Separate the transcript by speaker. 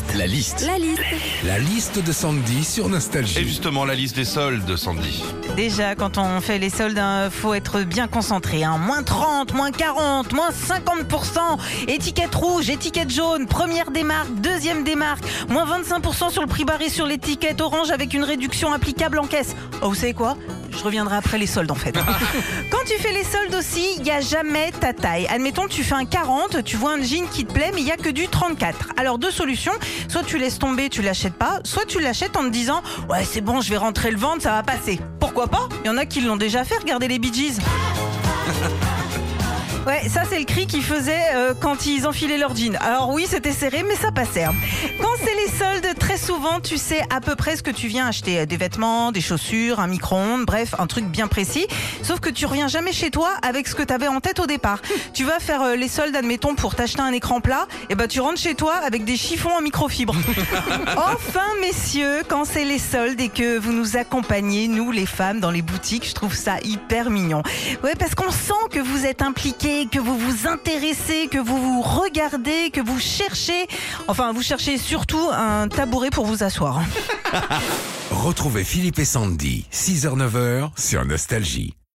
Speaker 1: liste.
Speaker 2: La liste.
Speaker 3: La liste.
Speaker 1: La liste de Sandy sur
Speaker 2: Et
Speaker 1: Nostalgie.
Speaker 2: justement, la liste des soldes, Sandy.
Speaker 4: Déjà, quand on fait les soldes, hein, faut être bien concentré. Hein. Moins 30, moins 40, moins 50%. Étiquette rouge, étiquette jaune, première démarque, deuxième démarque. Moins 25% sur le prix barré sur l'étiquette orange avec une réduction applicable en caisse. Oh, vous savez quoi? Je reviendrai après les soldes en fait. Quand tu fais les soldes aussi, il n'y a jamais ta taille. Admettons, tu fais un 40, tu vois un jean qui te plaît, mais il n'y a que du 34. Alors deux solutions, soit tu laisses tomber, tu l'achètes pas, soit tu l'achètes en te disant ouais c'est bon, je vais rentrer le ventre, ça va passer. Pourquoi pas? Il y en a qui l'ont déjà fait, regardez les Bee Gees. Ouais, ça c'est le cri qu'ils faisaient euh, quand ils enfilaient leur jean. Alors oui, c'était serré, mais ça passait. hein. Quand c'est les soldes, souvent, tu sais à peu près ce que tu viens acheter. Des vêtements, des chaussures, un micro-ondes, bref, un truc bien précis. Sauf que tu reviens jamais chez toi avec ce que tu avais en tête au départ. Tu vas faire euh, les soldes, admettons, pour t'acheter un écran plat, et ben tu rentres chez toi avec des chiffons en microfibre. enfin, messieurs, quand c'est les soldes et que vous nous accompagnez, nous les femmes, dans les boutiques, je trouve ça hyper mignon. Ouais, parce qu'on sent que vous êtes impliqués, que vous vous intéressez, que vous vous regardez, que vous cherchez. Enfin, vous cherchez surtout un tabouret pour vous asseoir.
Speaker 1: Retrouvez Philippe et Sandy, 6h-9h sur Nostalgie.